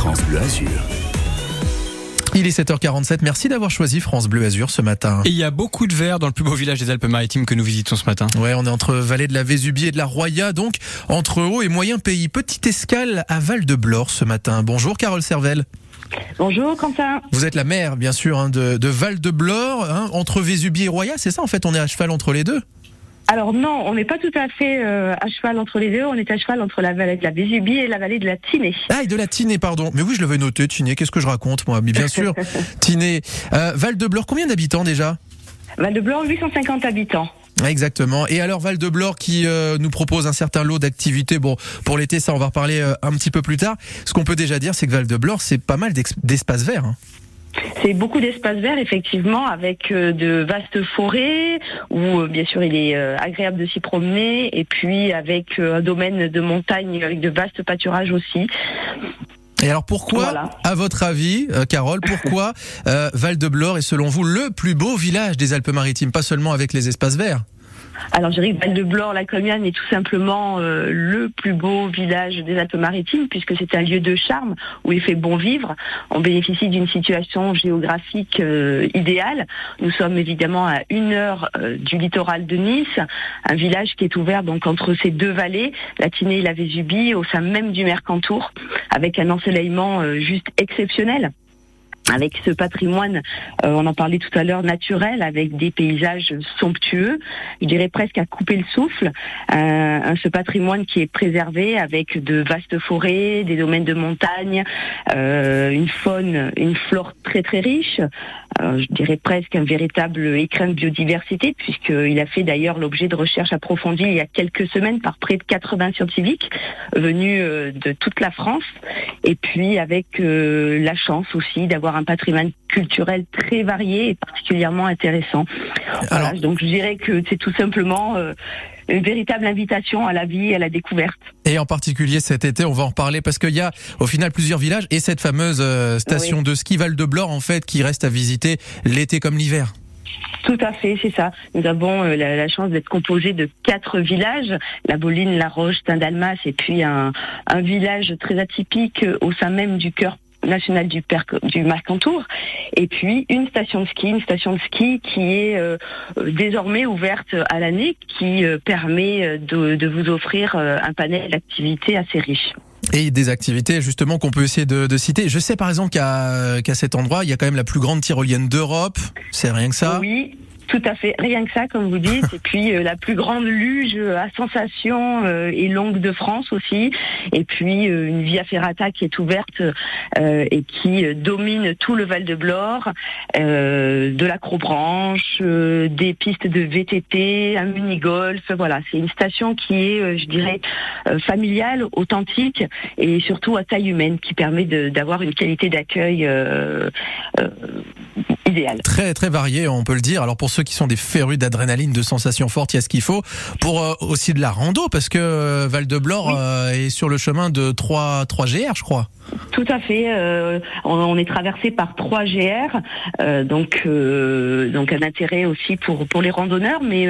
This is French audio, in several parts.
France Bleu Azur. Il est 7h47. Merci d'avoir choisi France Bleu Azur ce matin. Et il y a beaucoup de verre dans le plus beau village des Alpes-Maritimes que nous visitons ce matin. Ouais, on est entre vallée de la Vésubie et de la Roya, donc entre haut et moyen pays. Petite escale à Val-de-Blore ce matin. Bonjour Carole Servel. Bonjour Quentin. Vous êtes la mère, bien sûr, hein, de, de Val-de-Blore, hein, entre Vésubie et Roya, c'est ça en fait On est à cheval entre les deux? Alors non, on n'est pas tout à fait euh, à cheval entre les deux, on est à cheval entre la vallée de la Vésubie et la vallée de la Tinée. Ah, et de la Tinée, pardon. Mais oui, je l'avais noté, Tinée. Qu'est-ce que je raconte, moi Mais bien sûr, Tinée. Euh, Val-de-Blore, combien d'habitants déjà? Val-de-Blore, 850 habitants. Exactement. Et alors Val-de-Blore qui euh, nous propose un certain lot d'activités. Bon, pour l'été, ça, on va reparler euh, un petit peu plus tard. Ce qu'on peut déjà dire, c'est que Val-de-Blore, c'est pas mal d'espaces verts. hein. C'est beaucoup d'espaces verts, effectivement, avec euh, de vastes forêts, où euh, bien sûr il est euh, agréable de s'y promener, et puis avec un domaine de montagne avec de vastes pâturages aussi. Et alors pourquoi, Voilà. à votre avis, Carole, pourquoi euh, Val-de-Blore est selon vous le plus beau village des Alpes-Maritimes, pas seulement avec les espaces verts Alors je dirais Val-de-Blore, la Comiane, est tout simplement euh, le plus beau village des Alpes-Maritimes, puisque c'est un lieu de charme où il fait bon vivre. On bénéficie d'une situation géographique euh, idéale. Nous sommes évidemment à une heure euh, du littoral de Nice, un village qui est ouvert donc entre ces deux vallées, la Tinée et la Vésubie, au sein même du Mercantour, avec un ensoleillement juste exceptionnel avec ce patrimoine, euh, on en parlait tout à l'heure, naturel, avec des paysages somptueux, je dirais presque à couper le souffle. Euh, ce patrimoine qui est préservé avec de vastes forêts, des domaines de montagne, euh, une faune, une flore très très riche. Je dirais presque un véritable écrin de biodiversité, puisqu'il a fait d'ailleurs l'objet de recherches approfondies il y a quelques semaines par près de 80 scientifiques venus de toute la France, et puis avec la chance aussi d'avoir un patrimoine culturel très varié et particulièrement intéressant. Voilà, donc je dirais que c'est tout simplement euh, une véritable invitation à la vie et à la découverte. Et en particulier cet été, on va en reparler parce qu'il y a au final plusieurs villages et cette fameuse euh, station de ski Val-de-Blore en fait qui reste à visiter l'été comme l'hiver. Tout à fait, c'est ça. Nous avons euh, la, la chance d'être composés de quatre villages, la Boline, la Roche, Saint-Dalmas et puis un, un village très atypique euh, au sein même du cœur national du, Perc- du Mercantour et puis une station de ski, une station de ski qui est euh, désormais ouverte à l'année, qui euh, permet euh, de, de vous offrir un panel d'activités assez riche. Et des activités justement qu'on peut essayer de, de citer. Je sais par exemple qu'à qu'à cet endroit, il y a quand même la plus grande tyrolienne d'Europe. C'est rien que ça. Oui, tout à fait. Rien que ça, comme vous dites. et puis euh, la plus grande luge à sensation euh, et longue de France aussi. Et puis euh, une via ferrata qui est ouverte euh, et qui euh, domine tout le Val de Blore, euh, de l'acrobranche, euh, des pistes de VTT, un mini-golf. Voilà, c'est une station qui est, euh, je dirais, euh, familiale, authentique et surtout à taille humaine, qui permet d'avoir une qualité d'accueil Très très varié, on peut le dire. Alors pour ceux qui sont des férus d'adrénaline, de sensations fortes, il y a ce qu'il faut. Pour euh, aussi de la rando, parce que euh, Val-de-Blore Oui. euh, est sur le chemin de 3, 3 GR, je crois. Tout à fait. euh, on, on est traversé par trois GR, donc donc un intérêt aussi pour pour les randonneurs, mais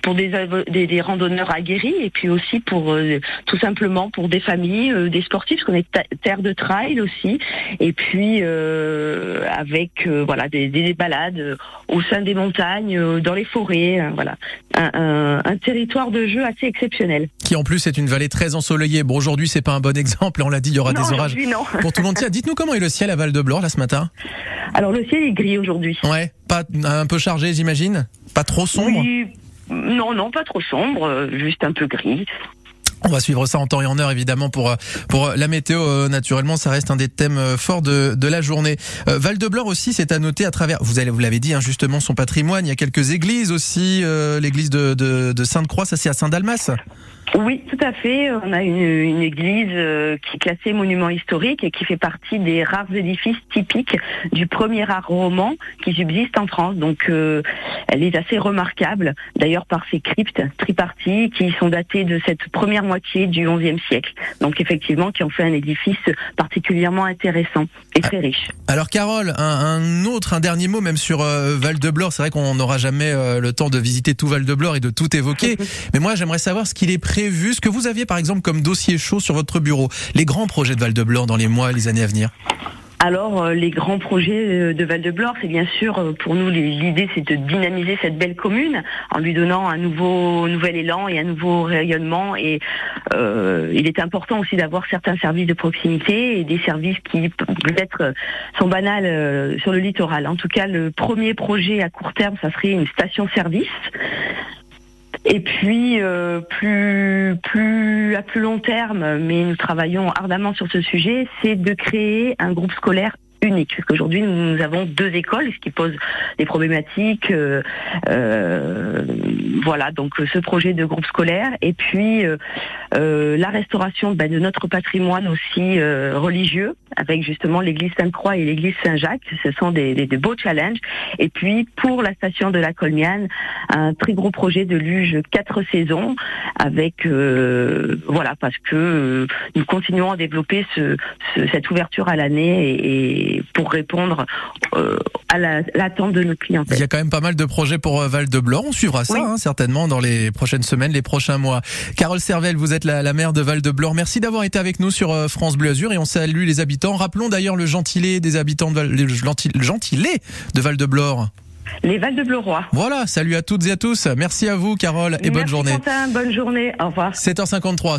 pour des, des des randonneurs aguerris et puis aussi pour tout simplement pour des familles, des sportifs, parce qu'on est terre de trail aussi, et puis avec voilà des, des balades euh, au sein des montagnes, euh, dans les forêts, euh, voilà un, un- un territoire de jeu assez exceptionnel. Qui en plus est une vallée très ensoleillée. Bon aujourd'hui c'est pas un bon exemple, on l'a dit, il y aura Non, des orages non. pour tout le monde. Tiens, dites-nous comment est le ciel à Val-de-Blore là ce matin? Alors le ciel est gris aujourd'hui. Ouais, pas un peu chargé j'imagine? Pas trop sombre? Oui, non, non, pas trop sombre, juste un peu gris. On va suivre ça en temps et en heure évidemment pour euh, pour euh, la météo euh, naturellement ça reste un des thèmes forts de, de la journée. Euh, Val de Blore aussi c'est à noter à travers vous allez vous l'avez dit hein, justement son patrimoine il y a quelques églises aussi euh, l'église de, de, de Sainte-Croix ça c'est à Saint-Dalmas. Oui, tout à fait. On a une, une église euh, qui est classée monument historique et qui fait partie des rares édifices typiques du premier art roman qui subsiste en France. Donc, euh, elle est assez remarquable, d'ailleurs par ses cryptes triparties qui sont datées de cette première moitié du XIe siècle. Donc, effectivement, qui ont fait un édifice particulièrement intéressant et très riche. Alors Carole, un, un autre, un dernier mot même sur euh, Val de Blore. C'est vrai qu'on n'aura jamais euh, le temps de visiter tout Val de Blore et de tout évoquer. Mais moi j'aimerais savoir ce qu'il est prévu prévu, ce que vous aviez par exemple comme dossier chaud sur votre bureau, les grands projets de Val-de-Blore dans les mois, les années à venir alors, euh, les grands projets euh, de Val-de-Blore, c'est bien sûr, euh, pour nous, l'idée, c'est de dynamiser cette belle commune en lui donnant un nouveau, nouvel élan et un nouveau rayonnement. Et il est important aussi d'avoir certains services de proximité et des services qui peut-être sont banals sur le littoral. En tout cas, le premier projet à court terme, ça serait une station-service et puis euh, plus plus à plus long terme, mais nous travaillons ardemment sur ce sujet, c'est de créer un groupe scolaire unique. Parce qu'aujourd'hui, nous avons deux écoles, ce qui pose des problématiques. Euh, euh, voilà, donc ce projet de groupe scolaire. Et puis euh, la restauration ben, de notre patrimoine aussi religieux, avec justement l'église Sainte-Croix et l'église Saint-Jacques. Ce sont des, des, beaux challenges. Et puis pour la station de la Colmiane, un très gros projet de luge quatre saisons, avec voilà, parce que nous continuons à développer ce, cette ouverture à l'année et pour répondre euh, à l'attente de nos clients. Il y a quand même pas mal de projets pour euh, Val de Blore. On suivra ça hein, certainement dans les prochaines semaines, les prochains mois. Carole Servel, vous êtes la, maire de Val de Blore. Merci d'avoir été avec nous sur euh, France Bleu Azur et on salue les habitants. Rappelons d'ailleurs le gentilé des habitants de Val, le gentilé de Val de Blore. Les Val de Bleuroy. Voilà, salut à toutes et à tous. Merci à vous, Carole, et bonne journée. bonne journée. Au revoir. 7h53.